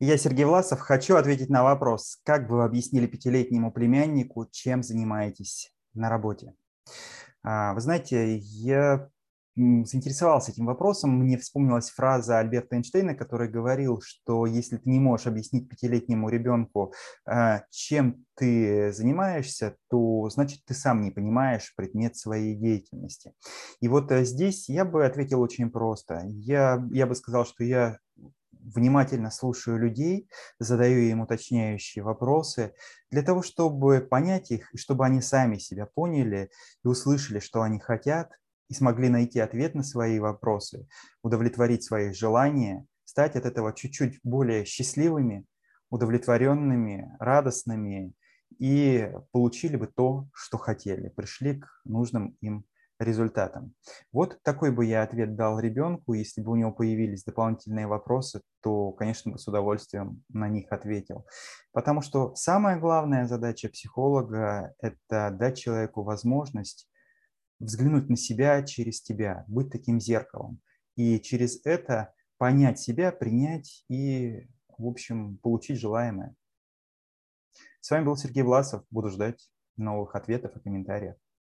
Я, Сергей Власов, хочу ответить на вопрос, как бы вы объяснили пятилетнему племяннику, чем занимаетесь на работе? А, вы знаете, я заинтересовался этим вопросом, мне вспомнилась фраза Альберта Эйнштейна, который говорил, что если ты не можешь объяснить пятилетнему ребенку, а, чем ты занимаешься, то значит ты сам не понимаешь предмет своей деятельности. И вот э, здесь я бы ответил очень просто. Я, я бы сказал, что я внимательно слушаю людей, задаю им уточняющие вопросы для того, чтобы понять их, и чтобы они сами себя поняли и услышали, что они хотят, и смогли найти ответ на свои вопросы, удовлетворить свои желания, стать от этого чуть-чуть более счастливыми, удовлетворенными, радостными и получили бы то, что хотели, пришли к нужным им результатом. Вот такой бы я ответ дал ребенку. Если бы у него появились дополнительные вопросы, то, конечно, бы с удовольствием на них ответил. Потому что самая главная задача психолога – это дать человеку возможность взглянуть на себя через тебя, быть таким зеркалом. И через это понять себя, принять и, в общем, получить желаемое. С вами был Сергей Власов. Буду ждать новых ответов и комментариев.